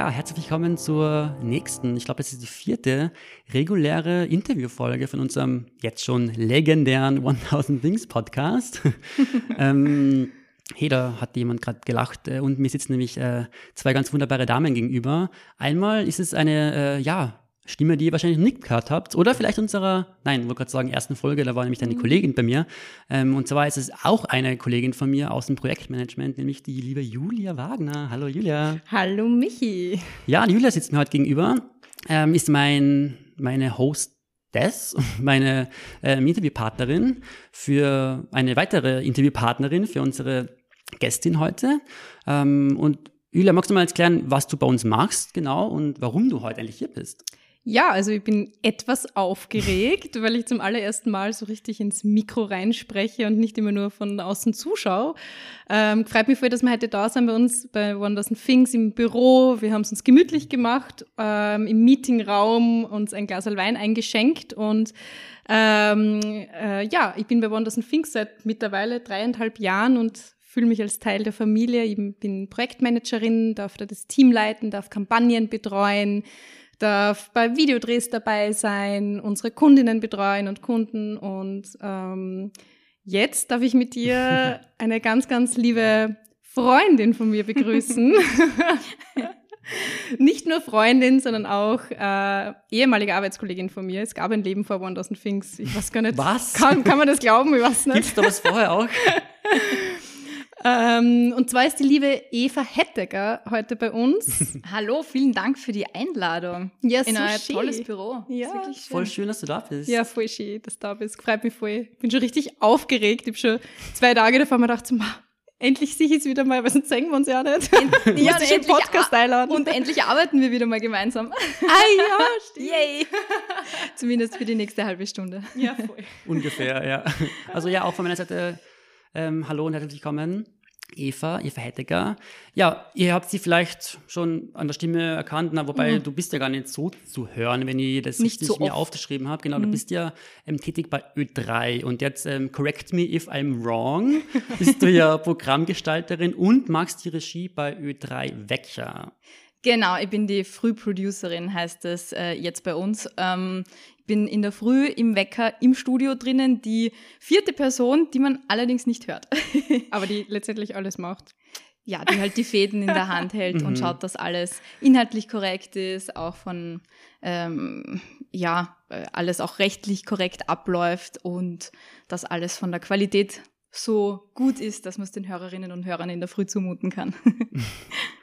ja, herzlich willkommen zur nächsten, ich glaube, es ist die vierte reguläre Interviewfolge von unserem jetzt schon legendären 1000 Things Podcast. ähm, hey, da hat jemand gerade gelacht äh, und mir sitzen nämlich äh, zwei ganz wunderbare Damen gegenüber. Einmal ist es eine, äh, ja, Stimme, die ihr wahrscheinlich noch nicht gehört habt. Oder vielleicht unserer, nein, wollte gerade sagen, ersten Folge, da war nämlich eine mhm. Kollegin bei mir. Ähm, und zwar ist es auch eine Kollegin von mir aus dem Projektmanagement, nämlich die liebe Julia Wagner. Hallo Julia. Hallo Michi. Ja, Julia sitzt mir heute gegenüber, ähm, ist mein, meine Hostess, meine ähm, Interviewpartnerin für eine weitere Interviewpartnerin für unsere Gästin heute. Ähm, und Julia, magst du mal erklären, was du bei uns machst, genau, und warum du heute eigentlich hier bist? Ja, also ich bin etwas aufgeregt, weil ich zum allerersten Mal so richtig ins Mikro reinspreche und nicht immer nur von außen zuschaue. Ähm, freut mich voll, dass wir heute da sind bei uns bei Wonders Things im Büro. Wir haben es uns gemütlich gemacht, ähm, im Meetingraum uns ein Glas Wein eingeschenkt und ähm, äh, ja, ich bin bei Wonders Things seit mittlerweile dreieinhalb Jahren und fühle mich als Teil der Familie. Ich bin Projektmanagerin, darf da das Team leiten, darf Kampagnen betreuen, darf bei Videodrehs dabei sein, unsere Kundinnen betreuen und Kunden. Und ähm, jetzt darf ich mit dir eine ganz, ganz liebe Freundin von mir begrüßen. Nicht nur Freundin, sondern auch äh, ehemalige Arbeitskollegin von mir. Es gab ein Leben vor 1000 Things. Ich weiß gar nicht. Was? Kann, kann man das glauben? Ich weiß nicht. Gibt's da was vorher auch? Ähm, und zwar ist die liebe Eva Hetteger heute bei uns. Hallo, vielen Dank für die Einladung ja, in so euer schön. tolles Büro. Ja, schön. voll schön, dass du da bist. Ja, voll schön, dass du da bist. Freut mich voll. Bin schon richtig aufgeregt. Ich habe schon zwei Tage davor mir gedacht, endlich sehe ich es wieder mal, weil sonst sehen wir uns ja nicht. End ja, und endlich, Podcast einladen. und endlich arbeiten wir wieder mal gemeinsam. Ah ja, stimmt. Yay. Zumindest für die nächste halbe Stunde. Ja, voll. Ungefähr, ja. Also ja, auch von meiner Seite ähm, hallo und herzlich willkommen. Eva, Eva Hetteger. Ja, ihr habt sie vielleicht schon an der Stimme erkannt, na, wobei mhm. du bist ja gar nicht so zu hören, wenn ich das nicht richtig so mir aufgeschrieben habe. Genau, mhm. du bist ja ähm, tätig bei Ö3 und jetzt ähm, correct me if I'm wrong, bist du ja Programmgestalterin und machst die Regie bei Ö3 Wecker. Genau, ich bin die Frühproducerin, heißt es äh, jetzt bei uns. Ähm, ich bin in der Früh im Wecker im Studio drinnen, die vierte Person, die man allerdings nicht hört. Aber die letztendlich alles macht. Ja, die halt die Fäden in der Hand hält und mhm. schaut, dass alles inhaltlich korrekt ist, auch von, ähm, ja, äh, alles auch rechtlich korrekt abläuft und dass alles von der Qualität so gut ist, dass man es den Hörerinnen und Hörern in der Früh zumuten kann.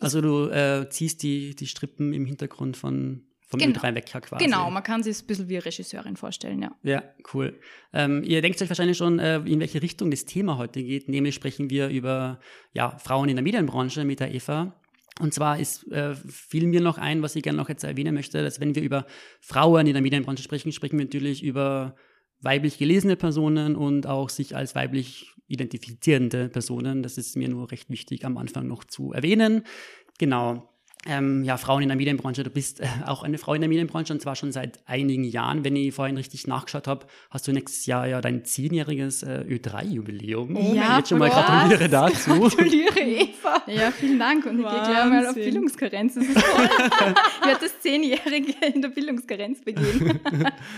Also du äh, ziehst die, die Strippen im Hintergrund von vom genau. Ö3 Wecker quasi. Genau, man kann sich ein bisschen wie Regisseurin vorstellen, ja. Ja, cool. Ähm, ihr denkt euch wahrscheinlich schon, äh, in welche Richtung das Thema heute geht. Nämlich sprechen wir über ja, Frauen in der Medienbranche mit der Eva. Und zwar ist, äh, fiel mir noch ein, was ich gerne noch jetzt erwähnen möchte, dass wenn wir über Frauen in der Medienbranche sprechen, sprechen wir natürlich über weiblich gelesene Personen und auch sich als weiblich identifizierende Personen. Das ist mir nur recht wichtig am Anfang noch zu erwähnen. Genau ähm, ja, Frauen in der Medienbranche. Du bist äh, auch eine Frau in der Medienbranche und zwar schon seit einigen Jahren. Wenn ich vorhin richtig nachgeschaut habe, hast du nächstes Jahr ja dein zehnjähriges äh, Ö3-Jubiläum. Oh, ja, jetzt schon mal gratuliere dazu. Gratuliere, Eva. Ja, vielen Dank. Und Wahnsinn. ich gehe gleich mal auf Bildungskarenz. Das ist toll. ich werde das Zehnjährige in der Bildungskarenz begehen.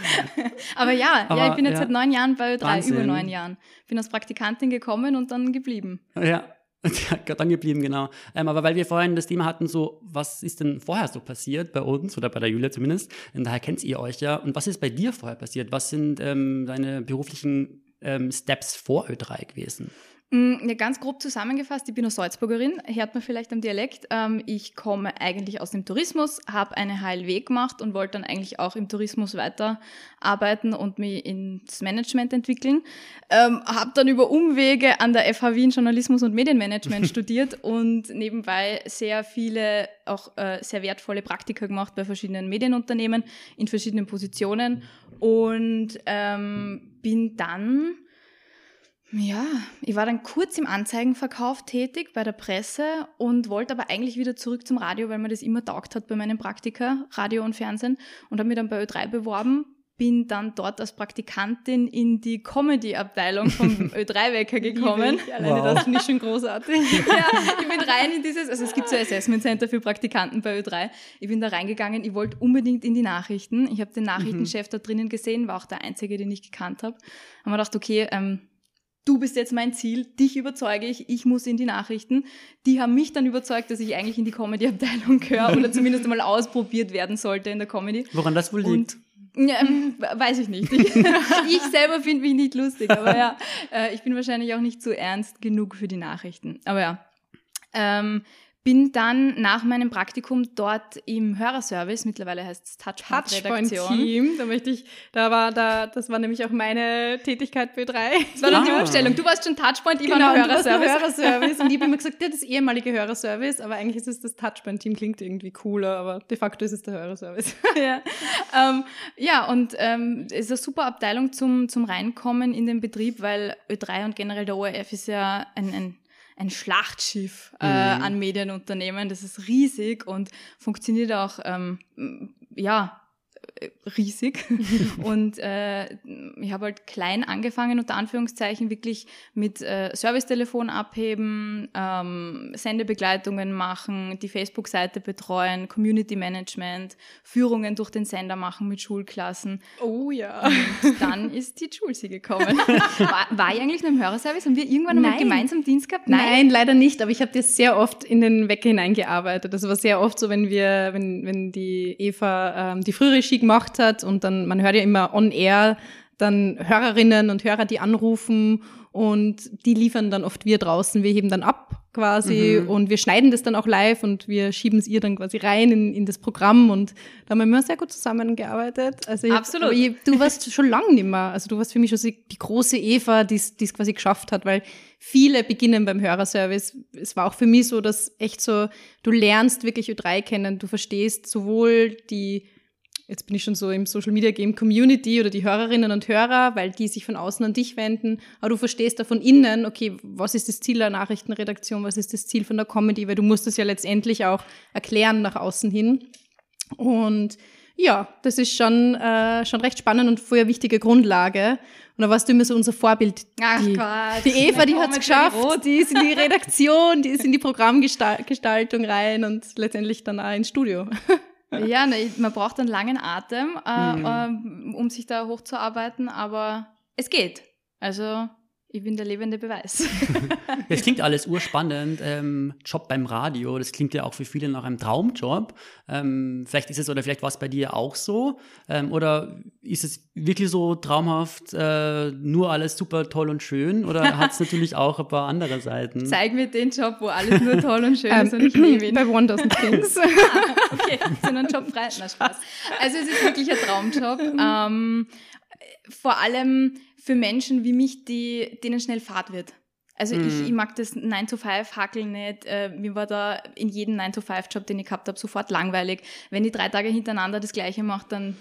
Aber ja, Aber, ja, ich bin jetzt ja, seit neun Jahren bei Ö3, Wahnsinn. über neun Jahren. Bin als Praktikantin gekommen und dann geblieben. Ja, dann geblieben, genau. Ähm, aber weil wir vorhin das Thema hatten, so, was ist denn vorher so passiert bei uns oder bei der Julia zumindest? Und daher kennt ihr euch ja. Und was ist bei dir vorher passiert? Was sind ähm, deine beruflichen ähm, Steps vor Ö3 gewesen? Mm, ja, ganz grob zusammengefasst, ich bin eine Salzburgerin, hört man vielleicht am Dialekt. Ähm, ich komme eigentlich aus dem Tourismus, habe eine HLW gemacht und wollte dann eigentlich auch im Tourismus weiterarbeiten und mich ins Management entwickeln. Ähm, habe dann über Umwege an der FH Wien Journalismus und Medienmanagement studiert und nebenbei sehr viele, auch äh, sehr wertvolle Praktika gemacht bei verschiedenen Medienunternehmen in verschiedenen Positionen und ähm, bin dann ja, ich war dann kurz im Anzeigenverkauf tätig bei der Presse und wollte aber eigentlich wieder zurück zum Radio, weil mir das immer taugt hat bei meinen Praktika, Radio und Fernsehen und habe mich dann bei Ö3 beworben, bin dann dort als Praktikantin in die Comedy-Abteilung vom Ö3-Wecker gekommen. Alleine wow. das finde ich schon großartig. ja, ich bin rein in dieses, also es gibt so Assessment Center für Praktikanten bei Ö3. Ich bin da reingegangen, ich wollte unbedingt in die Nachrichten. Ich habe den Nachrichtenchef mhm. da drinnen gesehen, war auch der einzige, den ich gekannt habe. Haben wir gedacht, okay, ähm, du bist jetzt mein Ziel, dich überzeuge ich, ich muss in die Nachrichten. Die haben mich dann überzeugt, dass ich eigentlich in die Comedy-Abteilung gehöre oder zumindest einmal ausprobiert werden sollte in der Comedy. Woran das wohl liegt? Ja, ähm, weiß ich nicht. Ich, ich selber finde mich nicht lustig, aber ja, äh, ich bin wahrscheinlich auch nicht zu ernst genug für die Nachrichten. Aber ja. Ähm, bin dann nach meinem Praktikum dort im Hörerservice, mittlerweile heißt es Touchpoint, Touchpoint Team, da möchte ich, da war da, das war nämlich auch meine Tätigkeit B3. Das war dann ah. die Umstellung. Du warst schon Touchpoint, ich genau, war im Hörerservice. Hörerservice und ich habe immer gesagt, ja, das ehemalige Hörerservice, aber eigentlich ist es das Touchpoint Team, klingt irgendwie cooler, aber de facto ist es der Hörerservice. ja, ähm, ja und ähm, es ist eine super Abteilung zum, zum Reinkommen in den Betrieb, weil Ö3 und generell der ORF ist ja ein, ein ein Schlachtschiff äh, mhm. an Medienunternehmen. Das ist riesig und funktioniert auch ähm, ja riesig. und äh, ich habe halt klein angefangen, unter Anführungszeichen, wirklich mit äh, Servicetelefon abheben, ähm, Sendebegleitungen machen, die Facebook-Seite betreuen, Community Management, Führungen durch den Sender machen mit Schulklassen. Oh ja. Und dann ist die Julsi gekommen. war, war ich eigentlich noch im Hörerservice? Haben wir irgendwann einmal gemeinsam Dienst gehabt? Nein, Nein leider nicht, aber ich habe dir sehr oft in den Wecker hineingearbeitet. Das war sehr oft so, wenn wir, wenn, wenn die Eva ähm, die Frühregie gemacht hat und dann, man hört ja immer on air, dann Hörerinnen und Hörer, die anrufen und die liefern dann oft wir draußen. Wir heben dann ab quasi mhm. und wir schneiden das dann auch live und wir schieben es ihr dann quasi rein in, in das Programm und da haben wir immer sehr gut zusammengearbeitet. Also ich, Absolut. Ich, du warst schon lange nicht mehr, also du warst für mich schon die große Eva, die es quasi geschafft hat, weil viele beginnen beim Hörerservice. Es war auch für mich so, dass echt so, du lernst wirklich Ö3 kennen, du verstehst sowohl die jetzt bin ich schon so im Social Media Game Community oder die Hörerinnen und Hörer, weil die sich von außen an dich wenden, aber du verstehst da von innen, okay, was ist das Ziel der Nachrichtenredaktion, was ist das Ziel von der Comedy, weil du musst das ja letztendlich auch erklären nach außen hin. Und ja, das ist schon, äh, schon recht spannend und vorher wichtige Grundlage. Und da warst du immer so unser Vorbild. Ach die, Gott. Die Eva, die hat's geschafft. Die ist in die Redaktion, die ist in die Programmgestaltung rein und letztendlich dann auch ins Studio. Ja, ne, man braucht einen langen Atem, äh, mhm. äh, um sich da hochzuarbeiten, aber es geht. Also ich bin der lebende Beweis. das klingt alles urspannend. Ähm, Job beim Radio, das klingt ja auch für viele nach einem Traumjob. Ähm, vielleicht ist es oder vielleicht war es bei dir auch so. Ähm, oder ist es wirklich so traumhaft, äh, nur alles super toll und schön? Oder hat es natürlich auch ein paar andere Seiten? Zeig mir den Job, wo alles nur toll und schön ist und ich nehme ihn. Bei One Dozen Things. ah, okay, sind ein Job frei? Na, Spaß. Also es ist wirklich ein Traumjob. Ähm, vor allem für Menschen wie mich, die, denen schnell Fahrt wird. Also mhm. ich, ich mag das 9-to-5-Hackeln nicht. Äh, mir war da in jedem 9-to-5-Job, den ich gehabt habe, sofort langweilig. Wenn ich drei Tage hintereinander das Gleiche mache, dann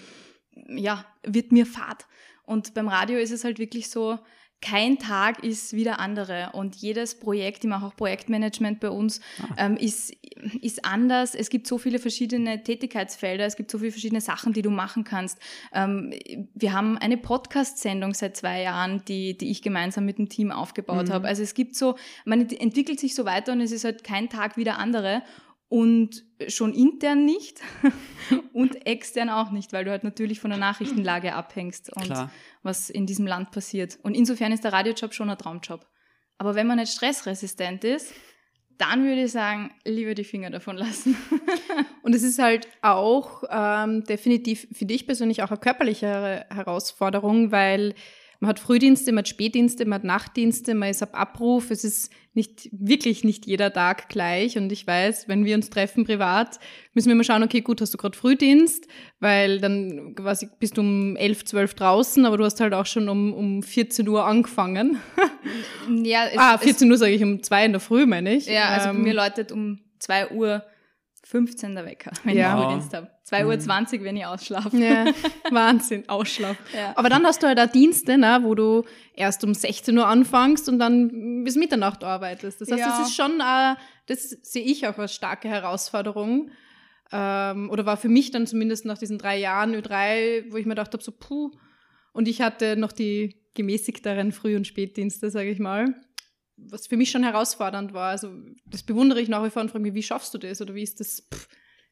ja, wird mir Fahrt. Und beim Radio ist es halt wirklich so, kein Tag ist wie der andere und jedes Projekt, ich mache auch Projektmanagement bei uns, ah. ähm, ist, ist anders. Es gibt so viele verschiedene Tätigkeitsfelder, es gibt so viele verschiedene Sachen, die du machen kannst. Ähm, wir haben eine Podcast-Sendung seit zwei Jahren, die, die ich gemeinsam mit dem Team aufgebaut mhm. habe. Also es gibt so, man entwickelt sich so weiter und es ist halt kein Tag wie der andere und schon intern nicht und extern auch nicht, weil du halt natürlich von der Nachrichtenlage abhängst und Klar. was in diesem Land passiert. Und insofern ist der Radiojob schon ein Traumjob. Aber wenn man nicht stressresistent ist, dann würde ich sagen, lieber die Finger davon lassen. und es ist halt auch ähm, definitiv, finde ich persönlich, auch eine körperliche Herausforderung, weil man hat Frühdienste, man hat Spätdienste, man hat Nachtdienste, man ist ab Abruf. Es ist nicht, wirklich nicht jeder Tag gleich. Und ich weiß, wenn wir uns treffen privat, müssen wir immer schauen, okay, gut, hast du gerade Frühdienst, weil dann quasi bist du um 11, 12 draußen, aber du hast halt auch schon um, um 14 Uhr angefangen. Ja, es, ah, 14 Uhr sage ich, um 2 in der Früh, meine ich. Ja, also ähm, mir läutet um 2 Uhr 15 der Wecker, wenn ja. ich Frühdienst habe. 2.20 Uhr, wenn ich ausschlafe. Ja, Wahnsinn, Ausschlaf. Ja. Aber dann hast du halt auch Dienste, ne, wo du erst um 16 Uhr anfängst und dann bis Mitternacht arbeitest. Das heißt, ja. das ist schon, äh, das sehe ich auch als starke Herausforderung. ähm, oder war für mich dann zumindest nach diesen drei Jahren Ö3, wo ich mir gedacht habe, so puh. Und ich hatte noch die gemäßigteren Früh- und Spätdienste, sage ich mal, was für mich schon herausfordernd war. Also das bewundere ich nach wie vor und frage mich, wie schaffst du das oder wie ist das? Pff,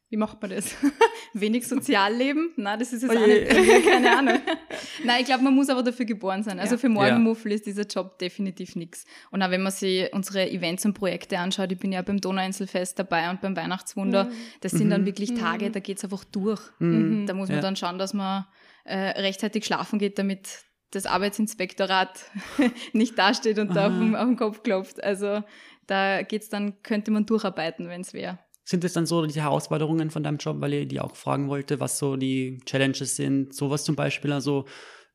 wie macht man das? Wenig Sozialleben? Na, das ist jetzt oh auch nicht, keine Ahnung. Nein, ich glaube, man muss aber dafür geboren sein. Also ja. für Morgenmuffel ja. ist dieser Job definitiv nichts. Und auch wenn man sich unsere Events und Projekte anschaut, ich bin ja beim Donauinselfest dabei und beim Weihnachtswunder, mhm. das sind mhm. dann wirklich Tage, mhm. da geht's einfach durch. Mhm. Da muss man ja. dann schauen, dass man äh, rechtzeitig schlafen geht, damit das Arbeitsinspektorat nicht dasteht und Aha. da auf den, auf den Kopf klopft. Also da geht's dann, könnte man durcharbeiten, wenn es wäre. Sind es dann so die Herausforderungen von deinem Job, weil ich die auch fragen wollte, was so die Challenges sind? Sowas zum Beispiel, also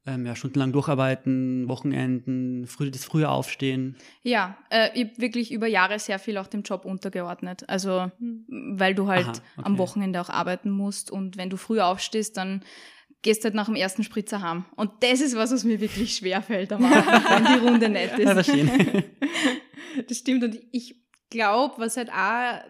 ähm, ja, stundenlang durcharbeiten, Wochenenden, früh, das frühe Aufstehen? Ja, äh, ich habe wirklich über Jahre sehr viel auch dem Job untergeordnet. Also, hm. weil du halt Aha, okay. am Wochenende auch arbeiten musst und wenn du früh aufstehst, dann gehst halt nach dem ersten Spritzer heim. Und das ist was, was mir wirklich schwerfällt am Abend, wenn die Runde nett ist. Ja, das, das stimmt. Und ich glaube, was halt auch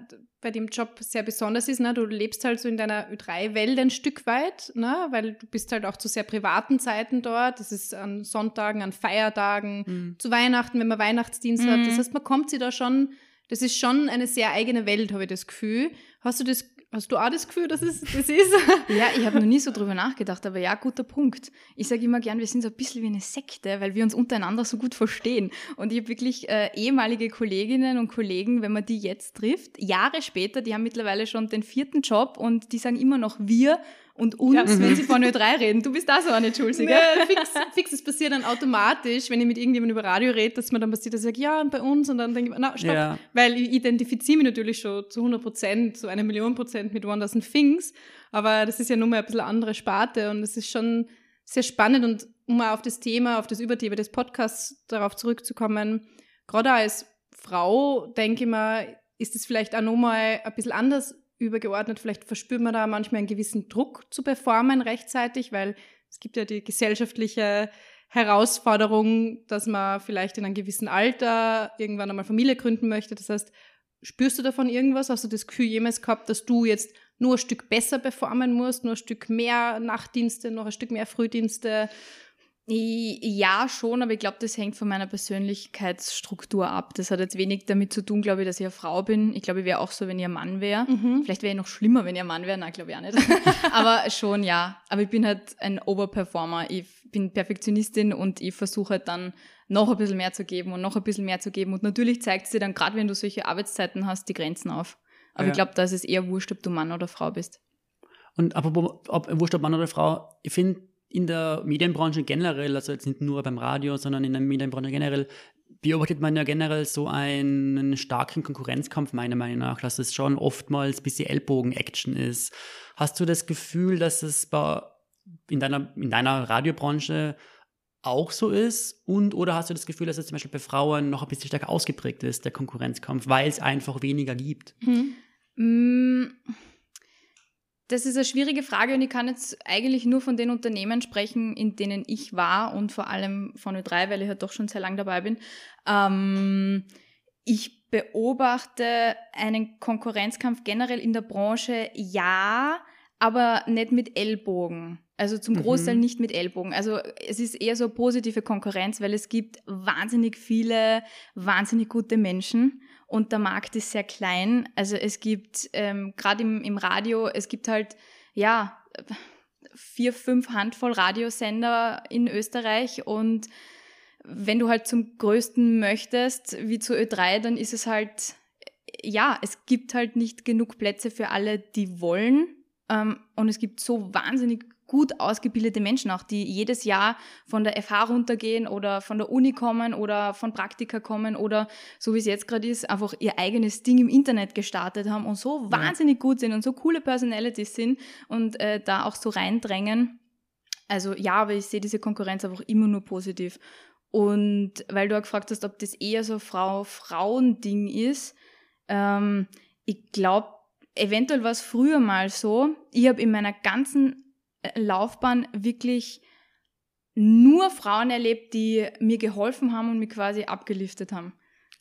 bei dem Job sehr besonders ist, ne? du lebst halt so in deiner Ö3-Welt ein Stück weit, ne? weil du bist halt auch zu sehr privaten Zeiten dort. Das ist an Sonntagen, an Feiertagen, mhm. zu Weihnachten, wenn man Weihnachtsdienst mhm. hat. Das heißt, man kommt sie da schon, das ist schon eine sehr eigene Welt, habe ich das Gefühl. Hast du das Hast du auch das Gefühl, dass es das ist? ja, ich habe noch nie so drüber nachgedacht, aber ja, guter Punkt. Ich sage immer gern, wir sind so ein bisschen wie eine Sekte, weil wir uns untereinander so gut verstehen. Und ich habe wirklich äh, ehemalige Kolleginnen und Kollegen, wenn man die jetzt trifft, Jahre später, die haben mittlerweile schon den vierten Job und die sagen immer noch wir und uns, ja. wenn sie von Ö3 reden. Du bist da so eine Schulzige. Nee, fix, fix, es passiert dann automatisch, wenn ich mit irgendjemandem über Radio rede, dass man dann passiert, dass ich sage, ja, und bei uns, und dann denke ich, na, stopp. Ja. Weil ich identifiziere mich natürlich schon zu 100 Prozent, zu einer Million Prozent mit One Dozen Things, aber das ist ja nun mal ein bisschen andere Sparte und es ist schon sehr spannend und um mal auf das Thema, auf das Überthema des Podcasts darauf zurückzukommen, gerade als Frau, denke ich mal, ist es vielleicht auch nochmal ein bisschen anders übergeordnet, vielleicht verspürt man da manchmal einen gewissen Druck zu performen rechtzeitig, weil es gibt ja die gesellschaftliche Herausforderung, dass man vielleicht in einem gewissen Alter irgendwann einmal Familie gründen möchte. Das heißt, spürst du davon irgendwas? Hast du das Gefühl jemals gehabt, dass du jetzt nur ein Stück besser performen musst, nur ein Stück mehr Nachtdienste, noch ein Stück mehr Frühdienste? Ja, schon, aber ich glaube, das hängt von meiner Persönlichkeitsstruktur ab. Das hat jetzt wenig damit zu tun, glaube ich, dass ich eine Frau bin. Ich glaube, ich wäre auch so, wenn ich ein Mann wäre. Mhm. Vielleicht wäre ich noch schlimmer, wenn ich ein Mann wäre. Nein, glaube ich auch nicht. aber schon, ja. Aber ich bin halt ein Oberperformer. Ich bin Perfektionistin und ich versuche halt dann noch ein bisschen mehr zu geben und noch ein bisschen mehr zu geben. Und natürlich zeigt sie dann, gerade wenn du solche Arbeitszeiten hast, die Grenzen auf. Aber ja. ich glaube, da ist es eher wurscht, ob du Mann oder Frau bist. Und apropos, ob wurscht, ob Mann oder Frau, ich finde, in der Medienbranche generell, also jetzt nicht nur beim Radio, sondern in der Medienbranche generell, beobachtet man ja generell so einen starken Konkurrenzkampf, meiner Meinung nach, dass es schon oftmals ein bisschen Ellbogen-Action ist. Hast du das Gefühl, dass es bei, in, deiner, in deiner Radiobranche auch so ist? Und oder hast du das Gefühl, dass es zum Beispiel bei Frauen noch ein bisschen stärker ausgeprägt ist, der Konkurrenzkampf, weil es einfach weniger gibt? Hm. Mm das ist eine schwierige Frage und ich kann jetzt eigentlich nur von den Unternehmen sprechen, in denen ich war und vor allem von Ö3, weil ich halt doch schon sehr lange dabei bin. Ähm, ich beobachte einen Konkurrenzkampf generell in der Branche, ja, aber nicht mit Ellbogen. Also zum Großteil mhm. nicht mit Ellbogen. Also es ist eher so positive Konkurrenz, weil es gibt wahnsinnig viele, wahnsinnig gute Menschen und der Markt ist sehr klein. Also es gibt ähm, gerade im, im Radio, es gibt halt ja vier, fünf Handvoll Radiosender in Österreich und wenn du halt zum größten möchtest, wie zu Ö3, dann ist es halt, ja, es gibt halt nicht genug Plätze für alle, die wollen. Ähm, und es gibt so wahnsinnig gut ausgebildete Menschen auch, die jedes Jahr von der FH runtergehen oder von der Uni kommen oder von Praktika kommen oder so wie es jetzt gerade ist, einfach ihr eigenes Ding im Internet gestartet haben und so wahnsinnig gut sind und so coole Personalities sind und äh, da auch so reindrängen. Also ja, aber ich sehe diese Konkurrenz einfach immer nur positiv. Und weil du auch gefragt hast, ob das eher so Frau-Frauen-Ding ist, ähm, ich glaube, eventuell war es früher mal so. Ich habe in meiner ganzen Laufbahn wirklich nur Frauen erlebt, die mir geholfen haben und mich quasi abgeliftet haben.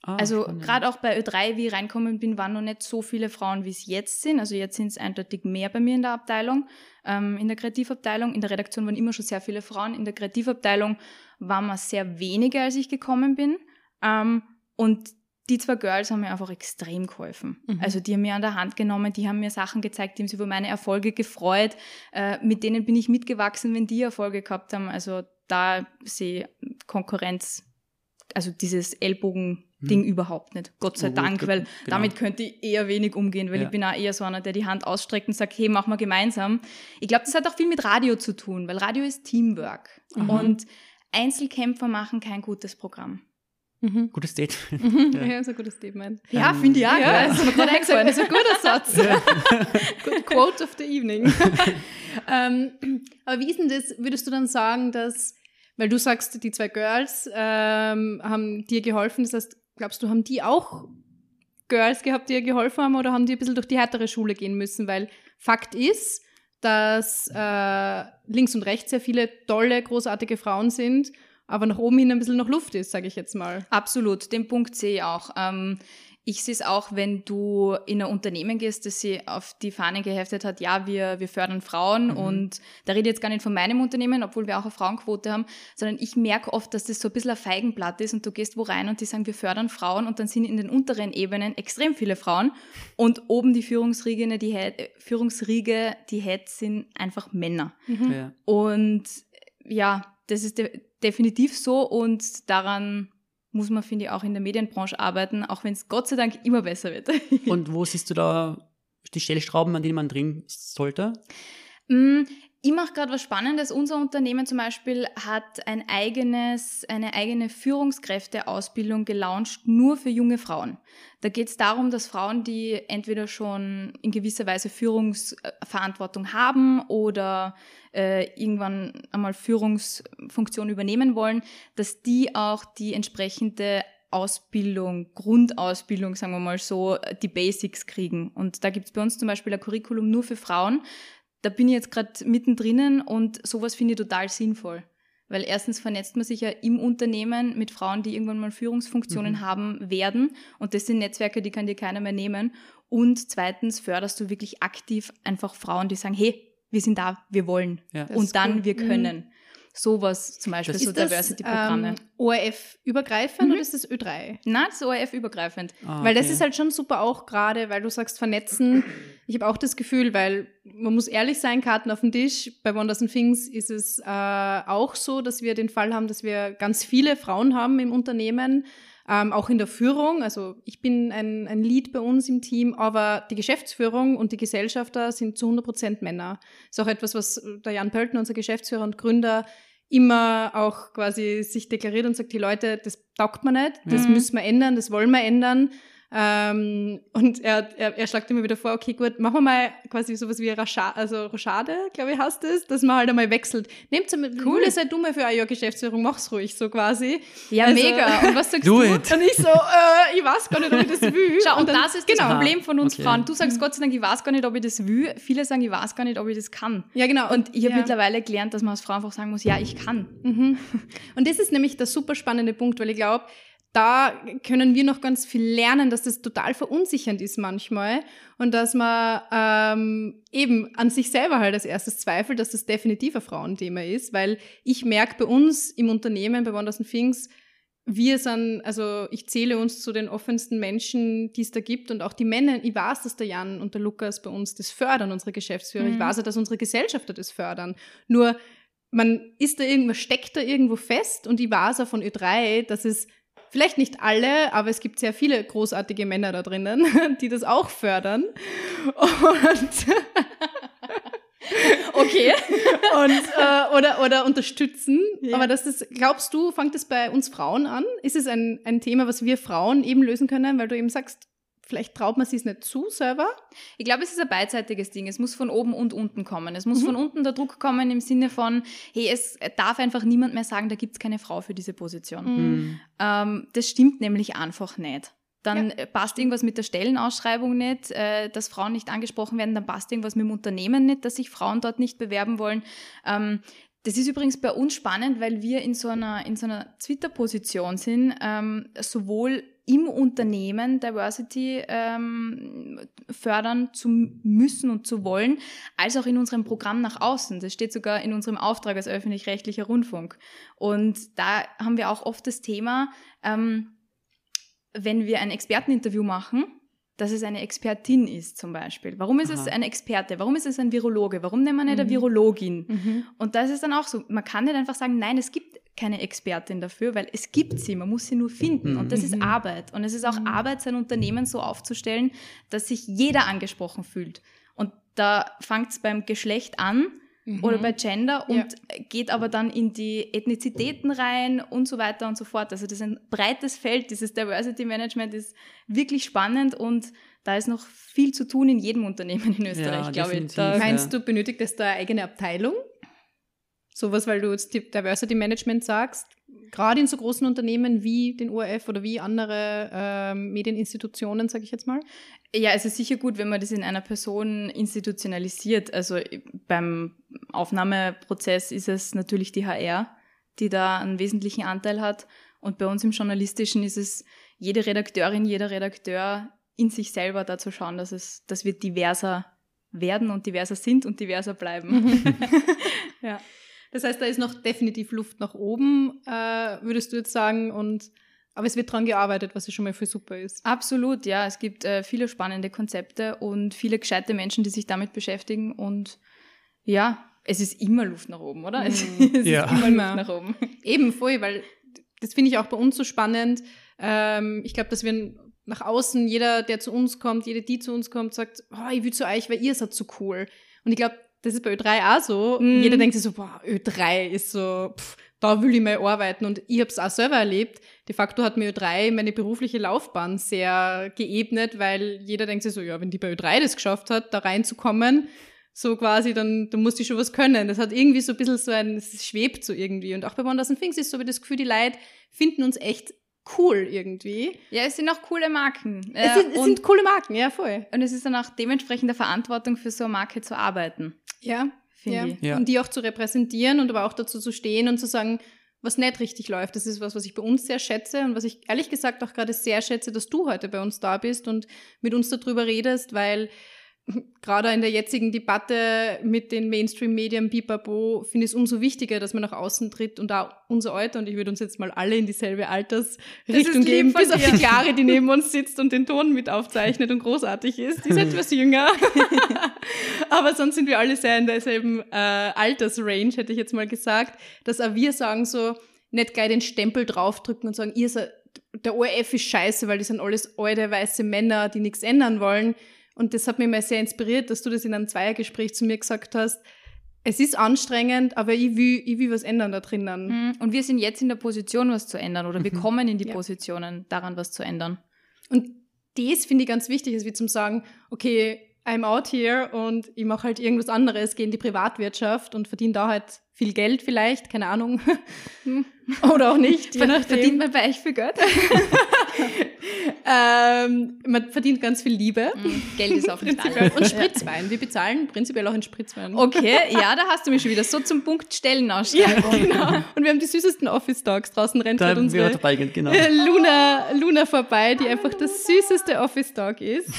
Ah, also gerade auch bei Ö3, wie ich reinkommen bin, waren noch nicht so viele Frauen, wie es jetzt sind. Also jetzt sind es eindeutig mehr bei mir in der Abteilung, ähm, in der Kreativabteilung. In der Redaktion waren immer schon sehr viele Frauen. In der Kreativabteilung waren wir sehr wenige, als ich gekommen bin. Ähm, und die zwei Girls haben mir einfach extrem geholfen. Mhm. Also die haben mir an der Hand genommen, die haben mir Sachen gezeigt, die haben sich über meine Erfolge gefreut. Äh, mit denen bin ich mitgewachsen, wenn die Erfolge gehabt haben. Also da sehe Konkurrenz, also dieses Ellbogen Ding hm. überhaupt nicht. Gott sei oh, Dank, weil genau. damit könnte ich eher wenig umgehen, weil ja. ich bin auch eher so einer, der die Hand ausstreckt und sagt, hey, mach mal gemeinsam. Ich glaube, das hat auch viel mit Radio zu tun, weil Radio ist Teamwork. Mhm. Und Einzelkämpfer machen kein gutes Programm. Mhm. Gutes Statement. Mhm. Ja. ja, ist ein gutes Statement. Ja, ähm, finde ich auch. Ja, das ist mir gerade eingefallen. Das ist ein guter Satz. Good quote of the evening. ähm, aber wie ist denn das, würdest du dann sagen, dass, weil du sagst, die zwei Girls ähm, haben dir geholfen, das heißt, Glaubst du, haben die auch Girls gehabt, die ihr geholfen haben oder haben die ein bisschen durch die härtere Schule gehen müssen? Weil Fakt ist, dass äh, links und rechts sehr viele tolle, großartige Frauen sind, aber nach oben hin ein bisschen noch Luft ist, sage ich jetzt mal. Absolut, den Punkt sehe ich auch. Ähm, ich sehe es auch, wenn du in ein Unternehmen gehst, das sie auf die Fahne geheftet hat, ja, wir, wir fördern Frauen mhm. und da rede ich jetzt gar nicht von meinem Unternehmen, obwohl wir auch eine Frauenquote haben, sondern ich merke oft, dass das so ein bisschen ein Feigenblatt ist und du gehst wo rein und die sagen, wir fördern Frauen und dann sind in den unteren Ebenen extrem viele Frauen und oben die Führungsriege, die Head, Führungsriege, die Heads sind einfach Männer. Mhm. Ja. Und ja, das ist de definitiv so und daran muss man, finde ich, auch in der Medienbranche arbeiten, auch wenn es Gott sei Dank immer besser wird. Und wo siehst du da die Stellschrauben, an denen man drehen sollte? Ich mache gerade was Spannendes. Unser Unternehmen zum Beispiel hat ein eigenes, eine eigene Führungskräfteausbildung gelauncht, nur für junge Frauen. Da geht es darum, dass Frauen, die entweder schon in gewisser Weise Führungsverantwortung haben oder äh, irgendwann einmal Führungsfunktion übernehmen wollen, dass die auch die entsprechende Ausbildung, Grundausbildung, sagen wir mal so, die Basics kriegen. Und da gibt es bei uns zum Beispiel ein Curriculum nur für Frauen, da bin ich jetzt gerade mittendrin und sowas finde ich total sinnvoll. Weil erstens vernetzt man sich ja im Unternehmen mit Frauen, die irgendwann mal Führungsfunktionen mhm. haben werden. Und das sind Netzwerke, die kann dir keiner mehr nehmen. Und zweitens förderst du wirklich aktiv einfach Frauen, die sagen, hey, wir sind da, wir wollen. Ja. Und dann, cool. wir mhm. können. Mhm. Sowas zum Beispiel, das so Diversity-Programme. Ähm, ORF-übergreifend mhm. oder ist das Ö3? Nein, das ist ORF-übergreifend. Ah, okay. Weil das ist halt schon super auch gerade, weil du sagst vernetzen. Ich habe auch das Gefühl, weil man muss ehrlich sein, Karten auf dem Tisch. Bei Wonders and Things ist es äh, auch so, dass wir den Fall haben, dass wir ganz viele Frauen haben im Unternehmen. Ähm, auch in der Führung, also ich bin ein, ein Lead bei uns im Team, aber die Geschäftsführung und die Gesellschafter sind zu 100 Prozent Männer. Ist auch etwas, was der Jan Pölten, unser Geschäftsführer und Gründer, immer auch quasi sich deklariert und sagt, die Leute, das taugt man nicht, das mhm. müssen wir ändern, das wollen wir ändern. Ähm, und er, er, er schlagt immer wieder vor, okay, gut, machen wir mal quasi sowas wie Rochade, also Rochade, glaube ich, heißt es, dass man halt einmal wechselt. Nehmt mal, cool, ihr seid du mal für ein Jahr Geschäftsführung, mach's ruhig, so quasi. Ja, also, mega. Und was sagst du? It. Und ich so, äh, ich weiß gar nicht, ob ich das will. Schau, und, dann, das ist genau. das Problem von uns okay. Frauen. Du sagst Gott sei Dank, ich weiß gar nicht, ob ich das will. Viele sagen, ich weiß gar nicht, ob ich das kann. Ja, genau. Und ich habe ja. mittlerweile gelernt, dass man als Frau einfach sagen muss, ja, ich kann. Mhm. Und das ist nämlich der super spannende Punkt, weil ich glaube, da können wir noch ganz viel lernen, dass das total verunsichernd ist manchmal und dass man ähm, eben an sich selber halt als erstes zweifelt, dass das definitiv ein Frauenthema ist, weil ich merke bei uns im Unternehmen, bei Wonders Things, wir sind, also ich zähle uns zu den offensten Menschen, die es da gibt und auch die Männer. Ich weiß, dass der Jan und der Lukas bei uns das fördern, unsere Geschäftsführer. Mhm. Ich weiß auch, dass unsere Gesellschafter das fördern. Nur man ist da irgendwo, steckt da irgendwo fest und ich weiß auch von Ö3, dass es Vielleicht nicht alle, aber es gibt sehr viele großartige Männer da drinnen, die das auch fördern. Und okay. Und, äh, oder, oder unterstützen. Ja. Aber das ist, glaubst du, fängt es bei uns Frauen an? Ist es ein, ein Thema, was wir Frauen eben lösen können, weil du eben sagst, Vielleicht traut man sich es nicht zu selber? Ich glaube, es ist ein beidseitiges Ding. Es muss von oben und unten kommen. Es muss mhm. von unten der Druck kommen im Sinne von, hey, es darf einfach niemand mehr sagen, da gibt es keine Frau für diese Position. Mhm. Ähm, das stimmt nämlich einfach nicht. Dann ja. passt irgendwas mit der Stellenausschreibung nicht, äh, dass Frauen nicht angesprochen werden, dann passt irgendwas mit dem Unternehmen nicht, dass sich Frauen dort nicht bewerben wollen. Ähm, das ist übrigens bei uns spannend, weil wir in so einer, in so einer Twitter-Position sind, ähm, sowohl im Unternehmen Diversity ähm, fördern zu müssen und zu wollen, als auch in unserem Programm nach außen. Das steht sogar in unserem Auftrag als öffentlich-rechtlicher Rundfunk. Und da haben wir auch oft das Thema, ähm, wenn wir ein Experteninterview machen, dass es eine Expertin ist zum Beispiel. Warum ist Aha. es ein Experte? Warum ist es ein Virologe? Warum nennt man nicht mhm. eine Virologin? Mhm. Und da ist es dann auch so, man kann nicht einfach sagen, nein, es gibt keine Expertin dafür, weil es gibt sie, man muss sie nur finden. Mhm. Und das ist mhm. Arbeit. Und es ist auch mhm. Arbeit, sein Unternehmen so aufzustellen, dass sich jeder angesprochen fühlt. Und da fängt es beim Geschlecht an, mhm. oder bei Gender und ja. geht aber dann in die Ethnizitäten rein und so weiter und so fort. Also das ist ein breites Feld. Dieses Diversity Management ist wirklich spannend und da ist noch viel zu tun in jedem Unternehmen in Österreich, ja, glaube ich. Da Meinst du, benötigt es da eine eigene Abteilung? Sowas, weil du jetzt Diversity Management sagst, gerade in so großen Unternehmen wie den ORF oder wie andere ähm, Medieninstitutionen, sage ich jetzt mal? Ja, es ist sicher gut, wenn man das in einer Person institutionalisiert. Also beim Aufnahmeprozess ist es natürlich die HR, die da einen wesentlichen Anteil hat. Und bei uns im Journalistischen ist es jede Redakteurin, jeder Redakteur in sich selber dazu schauen, dass es, dass wir diverser werden und diverser sind und diverser bleiben. ja. Das heißt, da ist noch definitiv Luft nach oben, äh, würdest du jetzt sagen, und aber es wird dran gearbeitet, was ja schon mal viel super ist. Absolut, ja. Es gibt äh, viele spannende Konzepte und viele gescheite Menschen, die sich damit beschäftigen. Und ja, es ist immer Luft nach oben, oder? Es, mhm. es ja. ist immer Luft nach oben. Eben voll, weil das finde ich auch bei uns so spannend. Ähm, ich glaube, dass wir nach außen, jeder, der zu uns kommt, jede, die zu uns kommt, sagt, oh, ich will zu euch, weil ihr seid so cool. Und ich glaube, das ist bei Ö3 auch so. Mm. Jeder denkt sich so, boah, Ö3 ist so, pff, da will ich mal arbeiten. Und ich habe es auch selber erlebt. De facto hat mir Ö3 meine berufliche Laufbahn sehr geebnet, weil jeder denkt sich so, ja, wenn die bei Ö3 das geschafft hat, da reinzukommen, so quasi, dann, dann musst du schon was können. Das hat irgendwie so ein bisschen so ein, es schwebt so irgendwie. Und auch bei Wonders Things ist so wie das Gefühl, die Leute finden uns echt cool irgendwie. Ja, es sind auch coole Marken. Es, sind, es sind coole Marken, ja, voll. Und es ist dann auch dementsprechend der Verantwortung für so eine Marke zu arbeiten. Ja, ja. ja. Und die auch zu repräsentieren und aber auch dazu zu stehen und zu sagen, was nicht richtig läuft. Das ist was, was ich bei uns sehr schätze und was ich ehrlich gesagt auch gerade sehr schätze, dass du heute bei uns da bist und mit uns darüber redest, weil gerade in der jetzigen Debatte mit den Mainstream-Medien, Bipabo, finde ich es umso wichtiger, dass man nach außen tritt und da unser Alter, und ich würde uns jetzt mal alle in dieselbe Altersrichtung geben, bis auf die Klare, die neben uns sitzt und den Ton mit aufzeichnet und großartig ist. Die ist etwas jünger. Aber sonst sind wir alle sehr in derselben äh, Altersrange, hätte ich jetzt mal gesagt, dass auch wir sagen so, nicht gleich den Stempel draufdrücken und sagen, ihr seid, der ORF ist scheiße, weil die sind alles alte, weiße Männer, die nichts ändern wollen, und das hat mich mal sehr inspiriert, dass du das in einem Zweiergespräch zu mir gesagt hast. Es ist anstrengend, aber ich will, ich will was ändern da drinnen. Mhm. Und wir sind jetzt in der Position, was zu ändern, oder wir mhm. kommen in die ja. Positionen, daran was zu ändern. Und das finde ich ganz wichtig, ist wie zum sagen, okay, I'm out here und ich mache halt irgendwas anderes, gehe in die Privatwirtschaft und verdiene da halt viel Geld vielleicht, keine Ahnung. Hm. Oder auch nicht. Je nachdem. Verdient man bei euch viel Geld? ähm, man verdient ganz viel Liebe. Mm, Geld ist auch nicht alles. Und Spritzwein. Wir bezahlen prinzipiell auch in Spritzwein. Okay, ja, da hast du mich schon wieder so zum Punkt Stellenausschreibung. Ja, genau. Und wir haben die süßesten Office Dogs draußen rennt da unsere genau. Luna, Luna vorbei, die einfach das süßeste Office Dog ist.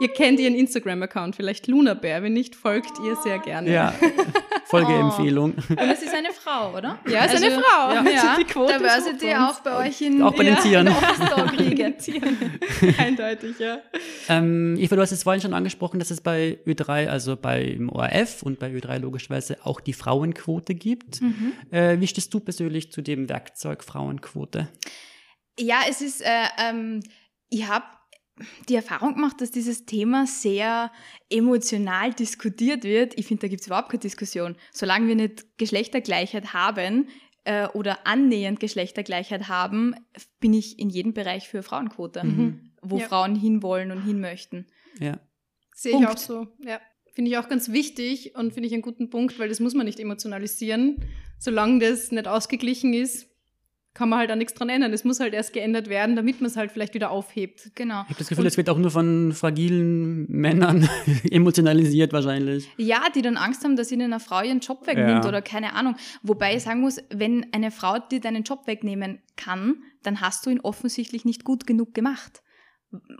ihr kennt ihren Instagram-Account, vielleicht Luna Bär. Wenn nicht, folgt ihr sehr gerne. Ja, Folgeempfehlung. Oh. Und es ist eine Frau, oder? Ja, es ist also, eine Frau. Ja, ja. Die Quote Diversity auch bei euch in Auch bei den Tieren. Eindeutig, ja. Ähm, Eva, du hast es vorhin schon angesprochen, dass es bei Ö3, also beim ORF und bei Ö3 logischerweise auch die Frauenquote gibt. Mhm. Äh, wie stehst du persönlich zu dem Werkzeug Frauenquote? Ja, es ist, äh, ähm, ich habe die Erfahrung gemacht, dass dieses Thema sehr emotional diskutiert wird. Ich finde, da gibt es überhaupt keine Diskussion. Solange wir nicht Geschlechtergleichheit haben, äh, oder annähernd Geschlechtergleichheit haben, bin ich in jedem Bereich für Frauenquote, mhm. wo ja. Frauen hinwollen und hin möchten. Ja. Sehe ich auch so, ja. Finde ich auch ganz wichtig und finde ich einen guten Punkt, weil das muss man nicht emotionalisieren. Solange das nicht ausgeglichen ist, kann man halt auch nichts dran ändern. Es muss halt erst geändert werden, damit man es halt vielleicht wieder aufhebt. Genau. Ich habe das Gefühl, es wird auch nur von fragilen Männern emotionalisiert wahrscheinlich. Ja, die dann Angst haben, dass ihnen eine Frau ihren Job wegnimmt Ja. oder keine Ahnung. Wobei ich sagen muss, wenn eine Frau dir deinen Job wegnehmen kann, dann hast du ihn offensichtlich nicht gut genug gemacht.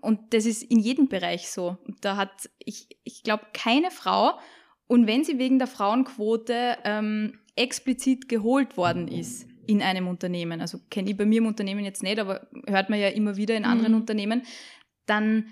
Und das ist in jedem Bereich so. Da hat, ich, ich glaube, keine Frau, und wenn sie wegen der Frauenquote ähm, explizit geholt worden ist in einem Unternehmen, also kenne ich bei mir im Unternehmen jetzt nicht, aber hört man ja immer wieder in anderen Mhm. Unternehmen, dann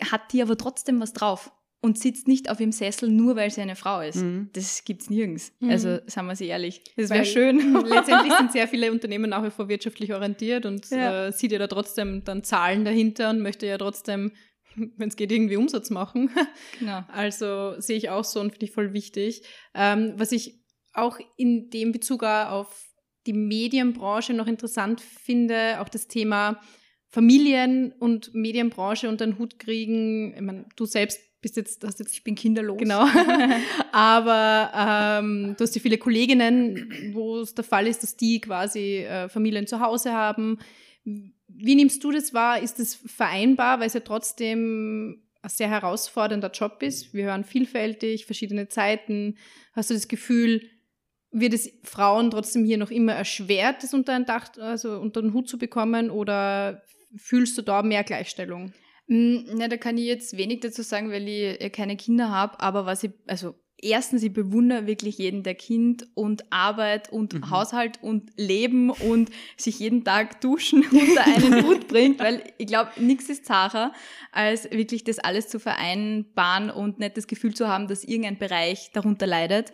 hat die aber trotzdem was drauf und sitzt nicht auf ihrem Sessel nur, weil sie eine Frau ist. Mhm. Das gibt's nirgends. Mhm. Also, sagen wir sie ehrlich. Das wäre schön. Letztendlich sind sehr viele Unternehmen nach wie vor wirtschaftlich orientiert und Ja. äh, sieht ja da trotzdem dann Zahlen dahinter und möchte ja trotzdem, wenn es geht, irgendwie Umsatz machen. genau. Also sehe ich auch so und finde ich voll wichtig. Ähm, was ich auch in dem Bezug auf die Medienbranche noch interessant finde, auch das Thema Familien und Medienbranche unter den Hut kriegen. Ich meine, du selbst bist jetzt, hast jetzt Ich bin kinderlos. Genau. Aber ähm, du hast ja viele Kolleginnen, wo es der Fall ist, dass die quasi äh, Familien zu Hause haben. Wie nimmst du das wahr? Ist das vereinbar, weil es ja trotzdem ein sehr herausfordernder Job ist? Wir hören vielfältig, verschiedene Zeiten. Hast du das Gefühl, wird es Frauen trotzdem hier noch immer erschwert, das unter den Dach, also unter den Hut zu bekommen, oder fühlst du da mehr Gleichstellung? Mm, Na, da kann ich jetzt wenig dazu sagen, weil ich keine Kinder habe, aber was ich, also erstens, ich bewundere wirklich jeden, der Kind und Arbeit und Mhm. Haushalt und Leben und sich jeden Tag duschen unter einen Hut bringt, weil ich glaube, nichts ist zacher, als wirklich das alles zu vereinbaren und nicht das Gefühl zu haben, dass irgendein Bereich darunter leidet.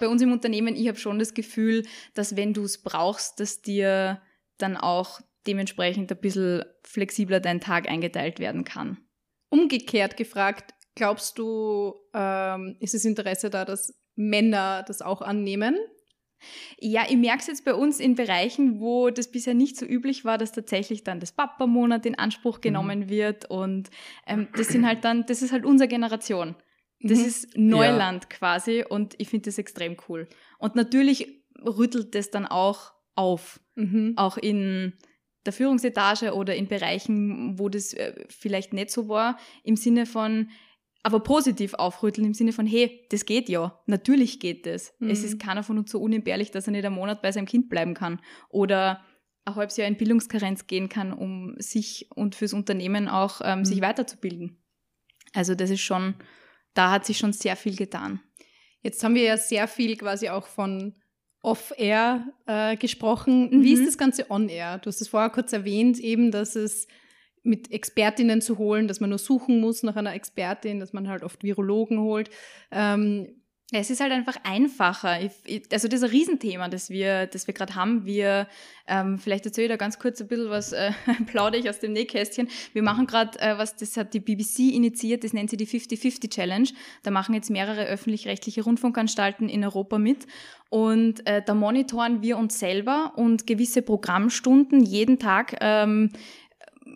Bei uns im Unternehmen, ich habe schon das Gefühl, dass wenn du es brauchst, dass dir dann auch dementsprechend ein bisschen flexibler dein Tag eingeteilt werden kann. Umgekehrt gefragt, glaubst du, ähm, ist das Interesse da, dass Männer das auch annehmen? Ja, ich merke es jetzt bei uns in Bereichen, wo das bisher nicht so üblich war, dass tatsächlich dann das Papa-Monat in Anspruch genommen wird und ähm, das sind halt dann, das ist halt unsere Generation. Das Mhm. ist Neuland quasi und ich finde das extrem cool. Und natürlich rüttelt das dann auch auf, Mhm. auch in der Führungsetage oder in Bereichen, wo das äh, vielleicht nicht so war, im Sinne von, aber positiv aufrütteln, im Sinne von, hey, das geht ja, natürlich geht das. Mhm. Es ist keiner von uns so unentbehrlich, dass er nicht einen Monat bei seinem Kind bleiben kann oder ein halbes Jahr in Bildungskarenz gehen kann, um sich und fürs Unternehmen auch ähm, sich Mhm. weiterzubilden. Also das ist schon, da hat sich schon sehr viel getan. Jetzt haben wir ja sehr viel quasi auch von Off-Air äh, gesprochen. Wie Mhm. ist das Ganze On-Air? Du hast es vorher kurz erwähnt, eben, dass es mit Expertinnen zu holen, dass man nur suchen muss nach einer Expertin, dass man halt oft Virologen holt. Ähm, Ja, es ist halt einfach einfacher. Ich, also das ist ein Riesenthema, das wir, das wir gerade haben. Wir, ähm, vielleicht erzähle ich da ganz kurz ein bisschen was, äh, plaudere ich aus dem Nähkästchen. Wir machen gerade äh, was, das hat die BBC initiiert, das nennt sie die 50-50 Challenge. Da machen jetzt mehrere öffentlich-rechtliche Rundfunkanstalten in Europa mit. Und äh, da monitoren wir uns selber und gewisse Programmstunden jeden Tag. Ähm,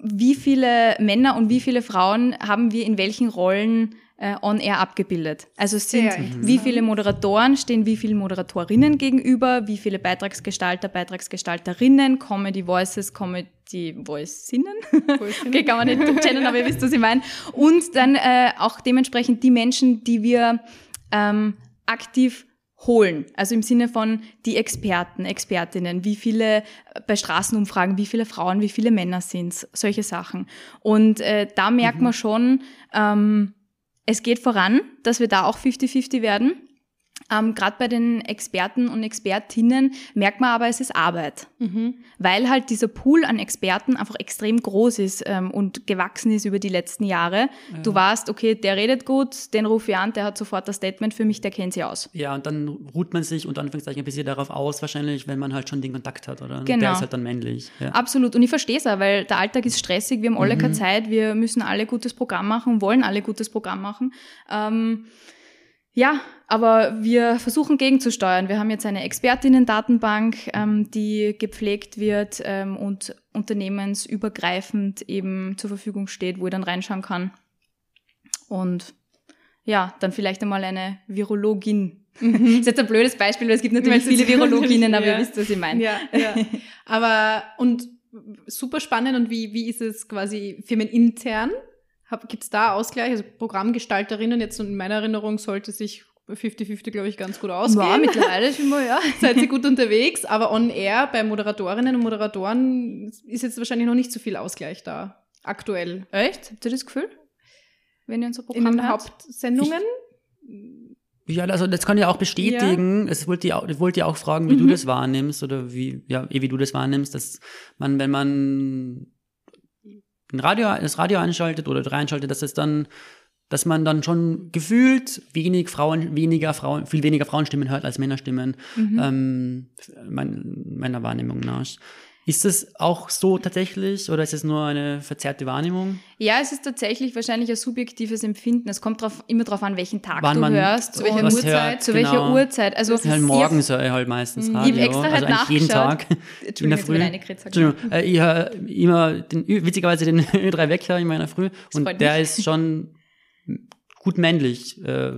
wie viele Männer und wie viele Frauen haben wir in welchen Rollen äh, on air abgebildet? Also es sind wie viele Moderatoren stehen wie vielen Moderatorinnen gegenüber, wie viele Beitragsgestalter, Beitragsgestalterinnen, Comedy Voices, Comedy Voicesinnen. okay, kann man nicht gendern, aber ihr wisst, was ich meine. Und dann äh, auch dementsprechend die Menschen, die wir ähm, aktiv holen. Also im Sinne von die Experten, Expertinnen, wie viele äh, bei Straßenumfragen, wie viele Frauen, wie viele Männer sind's, solche Sachen. Und äh, da merkt man schon, ähm, es geht voran, dass wir da auch 50-50 werden. Ähm, Gerade bei den Experten und Expertinnen merkt man aber, es ist Arbeit mhm. weil halt dieser Pool an Experten einfach extrem groß ist ähm, und gewachsen ist über die letzten Jahre. Du weißt, okay, der redet gut, den rufe ich an, der hat sofort das Statement für mich, der kennt sie aus. Ja, und dann ruht man sich unter Anführungszeichen ein bisschen darauf aus, wahrscheinlich, wenn man halt schon den Kontakt hat, oder? Genau. Der ist halt dann männlich. Ja. Absolut. Und ich verstehe es auch, weil der Alltag ist stressig, wir haben alle keine Zeit, wir müssen alle gutes Programm machen, wollen alle gutes Programm machen. Ähm, ja, aber wir versuchen gegenzusteuern. Wir haben jetzt eine Expertinnen-Datenbank, ähm, die gepflegt wird ähm, und unternehmensübergreifend eben zur Verfügung steht, wo ich dann reinschauen kann. Und ja, dann vielleicht einmal eine Virologin Mhm. ist jetzt ein blödes Beispiel, weil es gibt natürlich viele Virologinnen, aber ja. ihr wisst, was ich meine. Ja, ja. Aber, und super spannend und wie, wie ist es quasi firmenintern? Gibt es da Ausgleich? Also Programmgestalterinnen, jetzt in meiner Erinnerung sollte sich 50-50, glaube ich, ganz gut ausgehen. Ja, mittlerweile schon mal, ja. Seid ihr gut unterwegs, aber on air bei Moderatorinnen und Moderatoren ist jetzt wahrscheinlich noch nicht so viel Ausgleich da. Aktuell. Echt? Habt ihr das Gefühl? Wenn ihr unser In Programm den hört? Hauptsendungen? Ja, also das kann ich auch bestätigen. Es wollte ich auch, ich wollte ja auch fragen, wie du das wahrnimmst oder wie, ja, eh, wie du das wahrnimmst, dass man, wenn man ein Radio, das Radio einschaltet oder reinschaltet, dass es dann, dass man dann schon gefühlt wenig Frauen, weniger Frauen, viel weniger Frauenstimmen hört als Männerstimmen, ähm, mein, meiner Wahrnehmung nach. Ist das auch so tatsächlich oder ist es nur eine verzerrte Wahrnehmung? Ja, es ist tatsächlich wahrscheinlich ein subjektives Empfinden. Es kommt drauf, immer darauf an, welchen Tag Wann du man hörst. zu welcher und Uhrzeit, hört, Zu welcher genau. Uhrzeit. Also Halt ich morgens höre ich halt meistens hab Radio. extra also halt jeden nachgeschaut. Tag. in der Früh. Entschuldigung, äh, ich höre immer den, witzigerweise den Ö3 Wecker in meiner Früh und freut der mich. ist schon gut männlich. Äh,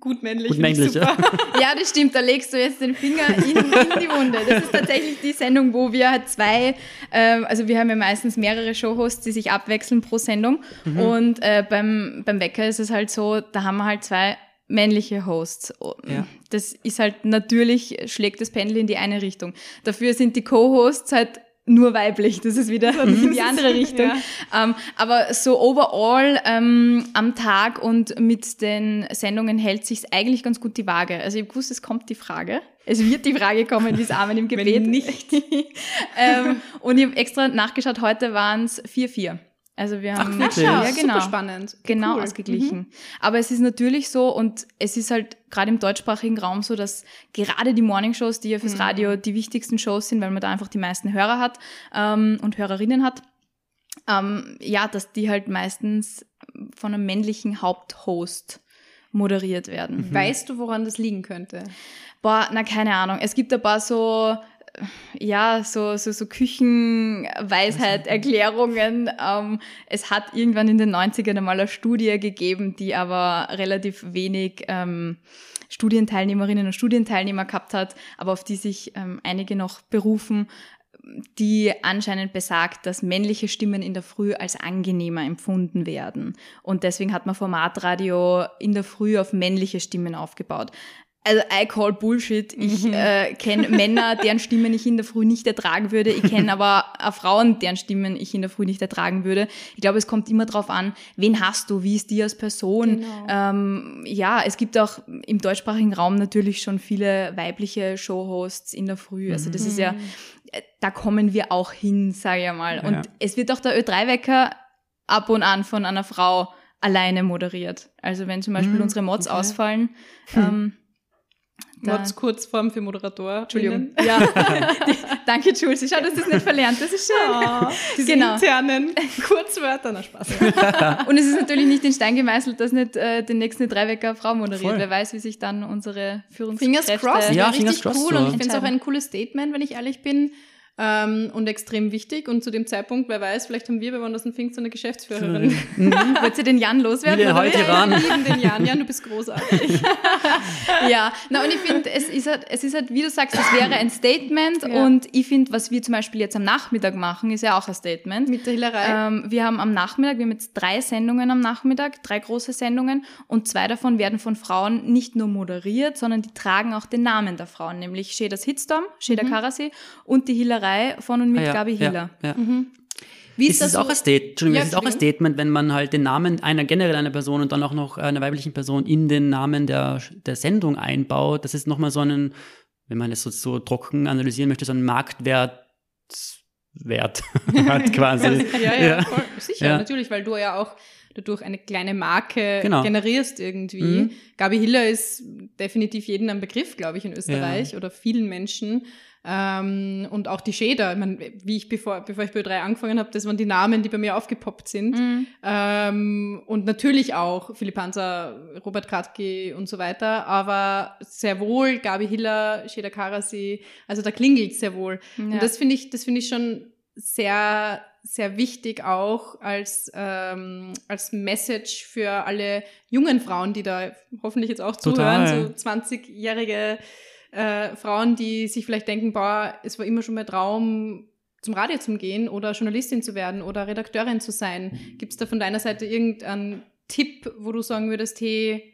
Gut männlich. gut männlich, super. ja. Ja, das stimmt. Da legst du jetzt den Finger in, in die Wunde. Das ist tatsächlich die Sendung, wo wir halt zwei, ähm, also wir haben ja meistens mehrere Showhosts, die sich abwechseln pro Sendung. Und äh, beim, beim Wecker ist es halt so, da haben wir halt zwei männliche Hosts. Ja. Das ist halt natürlich, schlägt das Pendel in die eine Richtung. Dafür sind die Co-Hosts halt nur weiblich. Das ist wieder in die andere Richtung. Ja. Ähm, aber so overall ähm, am Tag und mit den Sendungen hält sich eigentlich ganz gut die Waage. Also ich habe gewusst, es kommt die Frage. Es wird die Frage kommen, wie es Amen im Gebet. Wenn nicht. ähm, und ich habe extra nachgeschaut, heute waren es 4-4. Also wir haben wirklich? ja, Super genau, spannend. genau Cool. ausgeglichen. Aber es ist natürlich so und es ist halt gerade im deutschsprachigen Raum so, dass gerade die Morningshows, die ja fürs Radio die wichtigsten Shows sind, weil man da einfach die meisten Hörer hat ähm, und Hörerinnen hat, ähm, ja, dass die halt meistens von einem männlichen Haupthost moderiert werden. Mhm. Weißt du, woran das liegen könnte? Boah, na keine Ahnung. Es gibt ein paar so, ja, so, so, so Küchenweisheit-Erklärungen. Ähm, es hat irgendwann in den 90ern einmal eine Studie gegeben, die aber relativ wenig ähm, Studienteilnehmerinnen und Studienteilnehmer gehabt hat, aber auf die sich ähm, einige noch berufen, die anscheinend besagt, dass männliche Stimmen in der Früh als angenehmer empfunden werden. Und deswegen hat man Formatradio in der Früh auf männliche Stimmen aufgebaut. Also I call Bullshit. Ich äh, kenne Männer, deren Stimmen ich in der Früh nicht ertragen würde. Ich kenne aber auch Frauen, deren Stimmen ich in der Früh nicht ertragen würde. Ich glaube, es kommt immer drauf an, wen hast du, wie ist die als Person. Genau. Ähm, ja, es gibt auch im deutschsprachigen Raum natürlich schon viele weibliche Showhosts in der Früh. Also das ist ja, äh, da kommen wir auch hin, sage ich mal. Und Ja. es wird auch der Ö3-Wecker ab und an von einer Frau alleine moderiert. Also wenn zum Beispiel Mhm, unsere Mods okay. ausfallen, ähm, Da- Mods Kurzform für Moderator. Entschuldigung. Ja. Die, danke, Jules. Ich schau, dass du es nicht verlernt. Das ist schön. Oh, diese Genau. internen Kurzwörter. Na Spaß. Und es ist natürlich nicht in Stein gemeißelt, dass nicht äh, den nächsten Dreiwecker Frau moderiert. Voll. Wer weiß, wie sich dann unsere Fingers Führungskräfte... crossed, Ja, fingers richtig crossed cool so. und ich finde es auch ein cooles Statement, wenn ich ehrlich bin. Ähm, und extrem wichtig. Und zu dem Zeitpunkt, wer weiß, vielleicht haben wir bei Wonders Fink so eine Geschäftsführerin. Wollt ihr den Jan loswerden? Oder? heute Ja, ran? wir lieben den Jan. Jan, du bist großartig. ja, na und ich finde, es ist halt, es ist halt, wie du sagst, es wäre ein Statement Ja. und ich finde, was wir zum Beispiel jetzt am Nachmittag machen, ist ja auch ein Statement. Mit der Hillerei. Ähm, wir haben am Nachmittag, wir haben jetzt drei Sendungen am Nachmittag, drei große Sendungen und zwei davon werden von Frauen nicht nur moderiert, sondern die tragen auch den Namen der Frauen, nämlich Shedas Hitstorm, Sheda Karasi und die Hillerei von und mit Ah, ja, Gabi Hiller. Ja, ja. Wie Ist es auch ein Statement, Entschuldigung, Ja, es ist auch ein. Statement, wenn man halt den Namen einer generell einer Person und dann auch noch einer weiblichen Person in den Namen der, der Sendung einbaut. Das ist nochmal so einen, wenn man das so, so trocken analysieren möchte, so einen Marktwert Wert hat quasi. Ja, ja, voll, sicher, Ja. natürlich, weil du ja auch dadurch eine kleine Marke Genau. generierst irgendwie. Mhm. Gabi Hiller ist definitiv jedem ein Begriff, glaube ich, in Österreich oder vielen Menschen. Ähm, und auch die Schäder, ich mein, wie ich bevor, bevor ich bei Ö3 angefangen habe, das waren die Namen, die bei mir aufgepoppt sind. Mhm. Ähm, und natürlich auch Philipp Hanser, Robert Kratke und so weiter, aber sehr wohl Gabi Hiller, Sheda Karasi, also da klingelt sehr wohl. Ja. Und das finde ich, das finde ich schon sehr, sehr wichtig auch als, ähm, als Message für alle jungen Frauen, die da hoffentlich jetzt auch zuhören, Total. so 20-jährige äh, Frauen, die sich vielleicht denken, boah, es war immer schon mein Traum, zum Radio zu gehen oder Journalistin zu werden oder Redakteurin zu sein. Gibt es da von deiner Seite irgendeinen Tipp, wo du sagen würdest, hey,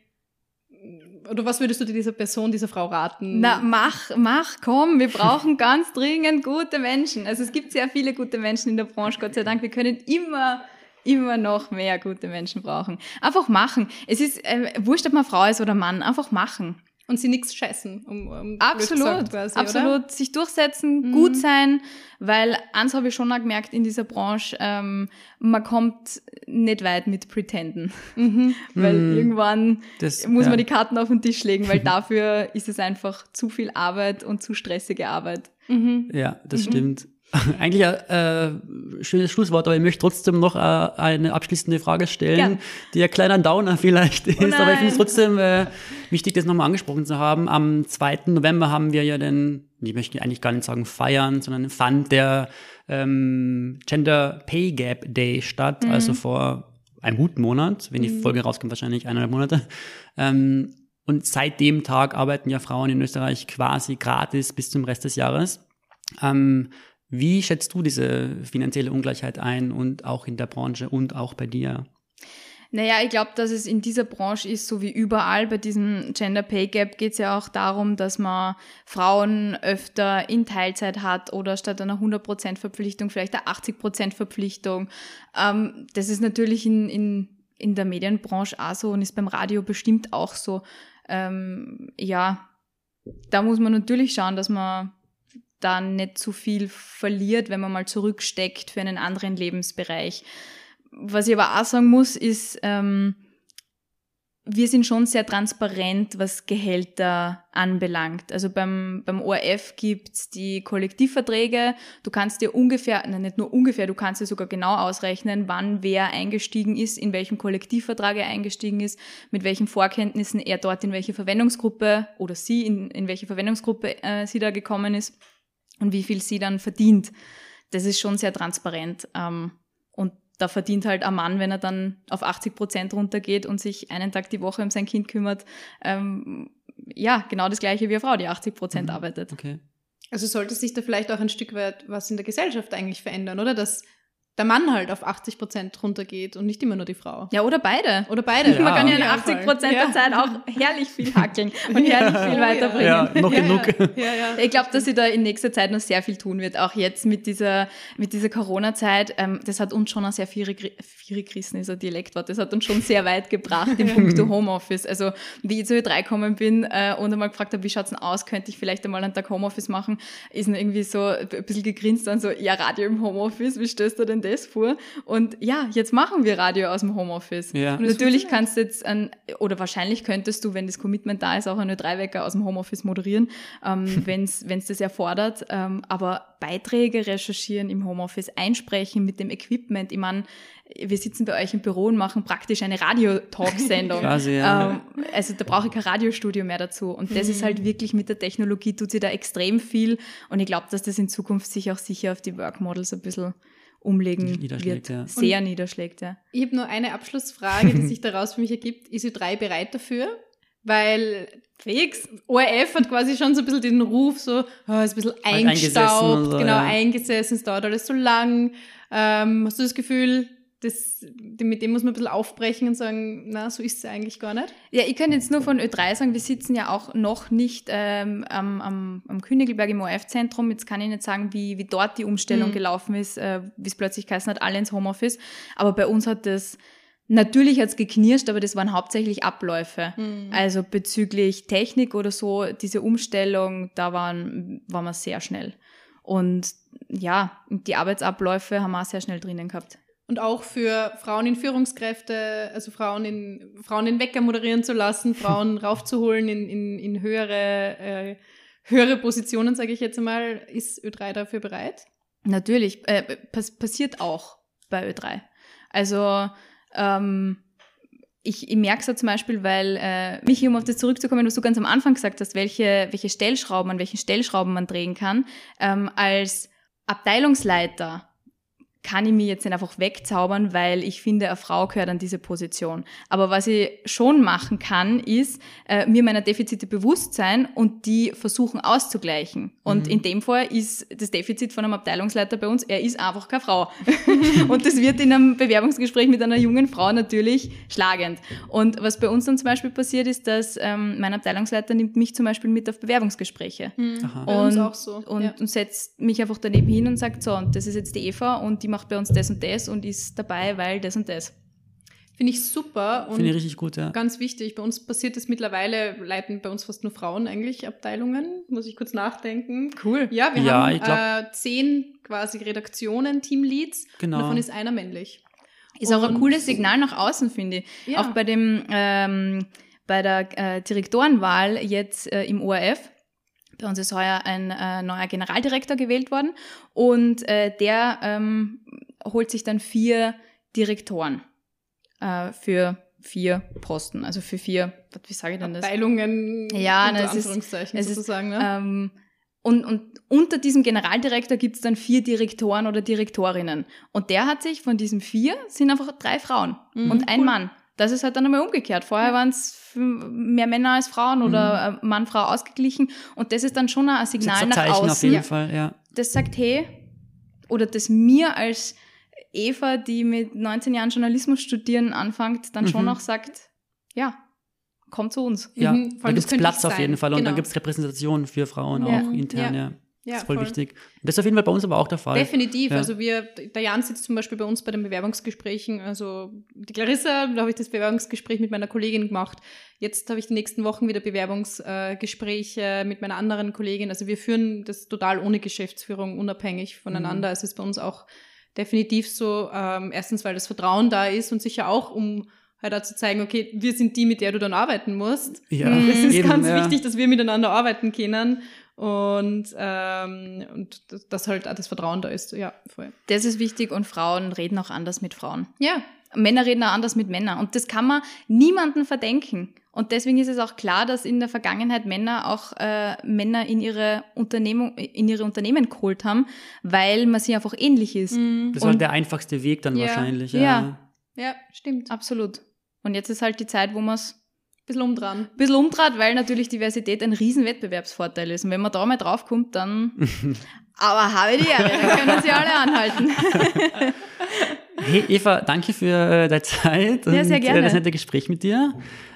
oder was würdest du dieser Person, dieser Frau raten? Na, mach, mach, komm, wir brauchen ganz dringend gute Menschen. Also es gibt sehr viele gute Menschen in der Branche, Gott sei Dank. Wir können immer, immer noch mehr gute Menschen brauchen. Einfach machen. Es ist äh, wurscht, ob man Frau ist oder Mann, einfach machen. Und sie nichts scheißen, um, um Absolut, quasi, absolut. Oder? Sich durchsetzen, Mhm. gut sein, weil eins habe ich schon auch gemerkt in dieser Branche, ähm, man kommt nicht weit mit Pretenden, Mhm. weil Mhm. irgendwann Das, muss ja. man die Karten auf den Tisch legen, weil dafür ist es einfach zu viel Arbeit und zu stressige Arbeit. Mhm. Ja, das Mhm. stimmt. Eigentlich ein äh, schönes Schlusswort, aber ich möchte trotzdem noch äh, eine abschließende Frage stellen, Gern. die ein kleiner Downer vielleicht ist, aber ich finde es trotzdem äh, wichtig, das nochmal angesprochen zu haben. Am 2. November haben wir ja den, ich möchte eigentlich gar nicht sagen feiern, sondern fand der ähm, Gender Pay Gap Day statt, Mhm. also vor einem guten Monat, wenn die Folge rauskommt, wahrscheinlich eineinhalb Monate. Ähm, und seit dem Tag arbeiten ja Frauen in Österreich quasi gratis bis zum Rest des Jahres. Ähm, wie schätzt du diese finanzielle Ungleichheit ein und auch in der Branche und auch bei dir? Naja, ich glaube, dass es in dieser Branche ist, so wie überall bei diesem Gender Pay Gap, geht es ja auch darum, dass man Frauen öfter in Teilzeit hat oder statt einer 100% Verpflichtung vielleicht eine 80% Verpflichtung. Ähm, das ist natürlich in, in, in der Medienbranche auch so und ist beim Radio bestimmt auch so. Ähm, ja, da muss man natürlich schauen, dass man da nicht zu viel verliert, wenn man mal zurücksteckt für einen anderen Lebensbereich. Was ich aber auch sagen muss, ist, ähm, wir sind schon sehr transparent, was Gehälter anbelangt. Also beim, beim ORF gibt's die Kollektivverträge. Du kannst dir ungefähr, nein, nicht nur ungefähr, du kannst dir sogar genau ausrechnen, wann wer eingestiegen ist, in welchem Kollektivvertrag er eingestiegen ist, mit welchen Vorkenntnissen er dort in welche Verwendungsgruppe oder sie in, in welche Verwendungsgruppe äh, sie da gekommen ist und wie viel sie dann verdient. Das ist schon sehr transparent. Ähm, und da verdient halt ein Mann, wenn er dann auf 80 Prozent runtergeht und sich einen Tag die Woche um sein Kind kümmert, ähm, ja, genau das gleiche wie eine Frau, die 80 Prozent Mhm. arbeitet. Okay. Also sollte sich da vielleicht auch ein Stück weit was in der Gesellschaft eigentlich verändern, oder? Dass der Mann halt auf 80 Prozent runtergeht und nicht immer nur die Frau. Ja, oder beide. Oder beide. Ja. Man kann ja Im in 80 Idealfall. Prozent Ja. der Zeit auch herrlich viel hackeln und herrlich Oh, viel ja. weiterbringen. Ja, noch genug. Ja, ja. ja. Ich glaube, dass sie da in nächster Zeit noch sehr viel tun wird. Auch jetzt mit dieser, mit dieser Corona-Zeit. Ähm, das hat uns schon ein sehr vierig, vierigrissen ist ein Dialektwort. Das hat uns schon sehr weit gebracht in puncto Homeoffice. Also, wie ich zu Ö3 gekommen bin äh, und einmal gefragt habe, wie schaut's denn aus? Könnte ich vielleicht einmal einen Tag Homeoffice machen? Ist dann irgendwie so ein bisschen gegrinst dann so, ja, Radio im Homeoffice, wie stellst du denn das vor? Und ja, jetzt machen wir Radio aus dem Homeoffice. Ja. Und natürlich kannst du jetzt, ein, oder wahrscheinlich könntest du, wenn das Commitment da ist, auch einen Ö3-Wecker aus dem Homeoffice moderieren, ähm, wenn es das erfordert. Ähm, aber Beiträge recherchieren im Homeoffice, einsprechen mit dem Equipment. Ich meine, wir sitzen bei euch im Büro und machen praktisch eine Radio-Talk-Sendung. Ja. ähm, also da brauche ich kein Radiostudio mehr dazu. Und das ist halt wirklich mit der Technologie, tut sie da extrem viel. Und ich glaube, dass das in Zukunft sich auch sicher auf die Work-Models ein bisschen umlegen Niederschlägt, wird. ja. Sehr niederschlägt, ja. Ich habe nur eine Abschlussfrage, die sich daraus für mich ergibt. Ist Ö3 bereit dafür? Weil Fix. ORF hat quasi schon so ein bisschen den Ruf, so, oh, ist ein bisschen eingesessen eingestaubt, und so, genau, ja. eingesessen, es dauert alles so lang. Ähm, hast du das Gefühl, das, mit dem muss man ein bisschen aufbrechen und sagen, na, so ist es eigentlich gar nicht? Ja, ich kann jetzt nur von Ö3 sagen, wir sitzen ja auch noch nicht ähm, am, am, am Königelberg im ORF-Zentrum. Jetzt kann ich nicht sagen, wie, wie dort die Umstellung Mhm. gelaufen ist, äh, wie es plötzlich geheißen hat, alle ins Homeoffice. Aber bei uns hat das, natürlich hat's geknirscht, aber das waren hauptsächlich Abläufe. Also bezüglich Technik oder so, diese Umstellung, da waren, waren wir sehr schnell. Und ja, die Arbeitsabläufe haben wir auch sehr schnell drinnen gehabt. Und auch für Frauen in Führungskräfte, also Frauen in, Frauen in Wecker moderieren zu lassen, Frauen raufzuholen in, in, in höhere, äh, höhere Positionen, sage ich jetzt einmal, ist Ö3 dafür bereit? Natürlich, äh, pass passiert auch bei Ö3. Also ähm, ich, ich merke es ja zum Beispiel, weil, äh, Michi, um auf das zurückzukommen, was du ganz am Anfang gesagt hast, welche, welche Stellschrauben, an welchen Stellschrauben man drehen kann, ähm, als Abteilungsleiter kann ich mir jetzt nicht einfach wegzaubern, weil ich finde, eine Frau gehört an diese Position. Aber was ich schon machen kann, ist, äh, mir meiner Defizite bewusst sein und die versuchen auszugleichen. Und Mhm. in dem Fall ist das Defizit von einem Abteilungsleiter bei uns, er ist einfach keine Frau. und das wird in einem Bewerbungsgespräch mit einer jungen Frau natürlich schlagend. Und was bei uns dann zum Beispiel passiert ist, dass ähm, mein Abteilungsleiter nimmt mich zum Beispiel mit auf Bewerbungsgespräche Aha. Bei uns und, auch so. und, ja. und setzt mich einfach daneben hin und sagt, so, und das ist jetzt die Eva und die macht bei uns das und das und ist dabei, weil das und das. Finde ich super und Finde ich richtig gut, ja. ganz wichtig. Bei uns passiert es mittlerweile, leiten bei uns fast nur Frauen eigentlich Abteilungen. Muss ich kurz nachdenken. Cool. Ja, wir Ja, ich glaub- haben äh, zehn quasi Redaktionen, Teamleads. Genau. Und davon ist einer männlich. Ist auch ein Und- cooles Signal nach außen, finde ich. Ja. Auch bei dem, ähm, bei der äh, Direktorenwahl jetzt äh, im ORF. Bei uns ist heuer ein äh, neuer Generaldirektor gewählt worden und äh, der ähm, holt sich dann vier Direktoren äh, für vier Posten, also für vier, was- wie sage ich denn das? Abteilungen Ja, unter es ist- Anführungszeichen es ist, sozusagen. ne? Ähm, und, und unter diesem Generaldirektor gibt es dann vier Direktoren oder Direktorinnen. Und der hat sich von diesen vier sind einfach drei Frauen Mhm, und ein cool. Mann. Das ist halt dann einmal umgekehrt. Vorher waren es mehr Männer als Frauen oder äh, Mann, Frau ausgeglichen. Und das ist dann schon ein Das ist Signal ein nach Zeichen auf außen, jeden Fall, ja. das sagt, hey, oder das mir als Eva, die mit 19 Jahren Journalismus studieren anfängt, dann schon Mhm. auch sagt, ja, komm zu uns. Ja, Mhm, da gibt es Platz auf jeden Fall und Genau. dann gibt es Repräsentation für Frauen Ja. auch intern, Ja. Ja. Das ist voll, voll. wichtig. Und das ist auf jeden Fall bei uns aber auch der Fall. Definitiv. Ja. Also wir, der Jan sitzt zum Beispiel bei uns bei den Bewerbungsgesprächen. Also die Clarissa, da habe ich das Bewerbungsgespräch mit meiner Kollegin gemacht. Jetzt habe ich die nächsten Wochen wieder Bewerbungsgespräche mit meiner anderen Kollegin. Also wir führen das total ohne Geschäftsführung, unabhängig voneinander. Mhm. Es ist bei uns auch definitiv so. Ähm, erstens, weil das Vertrauen da ist und sicher auch, um halt auch zu zeigen, okay, wir sind die, mit der du dann arbeiten musst. Ja, Das ist eben, ganz ja. wichtig, dass wir miteinander arbeiten können und, ähm, und dass- dass halt auch das Vertrauen da ist. Ja, voll. Das ist wichtig und Frauen reden auch anders mit Frauen. Ja, Männer reden auch anders mit Männern und das kann man niemandem verdenken. Und deswegen ist es auch klar, dass in der Vergangenheit Männer auch äh, Männer in ihre Unternehmung, in ihre Unternehmen geholt haben, weil man sie einfach ähnlich ist. Das Und- war halt der einfachste Weg dann Ja. wahrscheinlich. Ja. Ja. ja, stimmt. Absolut. Und jetzt ist halt die Zeit, wo man es Bisschen umdran. ein bisschen umtrat, weil natürlich Diversität ein riesen Wettbewerbsvorteil ist. Und wenn man da mal draufkommt, dann aber habe die Ehre, dann können sie alle anhalten. Hey Eva, danke für äh, deine Zeit Ja, sehr und gerne. äh, das nette Gespräch mit dir.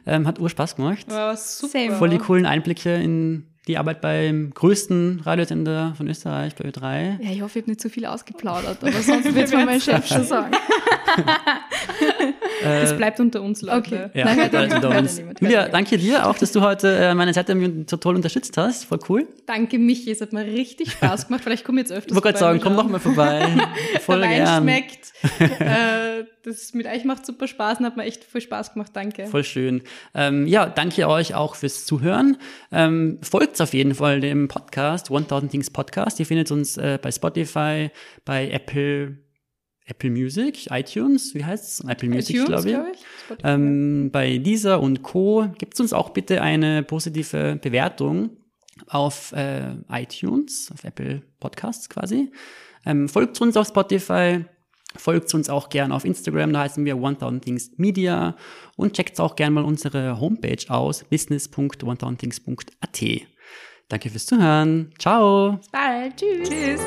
Ähm, hat Urspaß gemacht. War super. Same. Voll die coolen Einblicke in die Arbeit beim größten Radiosender von Österreich, bei Ö3. Ja, ich hoffe, ich habe nicht zu viel ausgeplaudert, aber sonst wird es mir mein Chef schon sagen. Es bleibt unter uns, Leute. Okay. Ja, Nein, bleibt unter uns. niemand, Julia, danke dir auch, dass du heute äh, meine Seite so toll unterstützt hast. Voll cool. Danke, Michi. Es hat mir richtig Spaß gemacht. Vielleicht komme ich jetzt öfters Ich wollte gerade sagen, komm vorbei, doch mal vorbei. Voll Der Wein gern. schmeckt. äh, das mit euch macht super Spaß und hat mir echt viel Spaß gemacht. Danke. Voll schön. Ähm, ja, danke euch auch fürs Zuhören. Ähm, folgt auf jeden Fall dem Podcast, 1000 Things Podcast. Ihr findet uns äh, bei Spotify, bei Apple, Apple Music, iTunes, wie heißt's? Apple Music, iTunes, glaube ich. glaub ich. Ähm, bei dieser und Co. gibt uns auch bitte eine positive Bewertung auf äh, iTunes, auf Apple Podcasts quasi. Ähm, folgt uns auf Spotify, folgt uns auch gerne auf Instagram, da heißen wir 1000 Things Media und checkt auch gerne mal unsere Homepage aus, business.1000things.at. Danke fürs Zuhören. Ciao. Bis bald. Tschüss. Tschüss.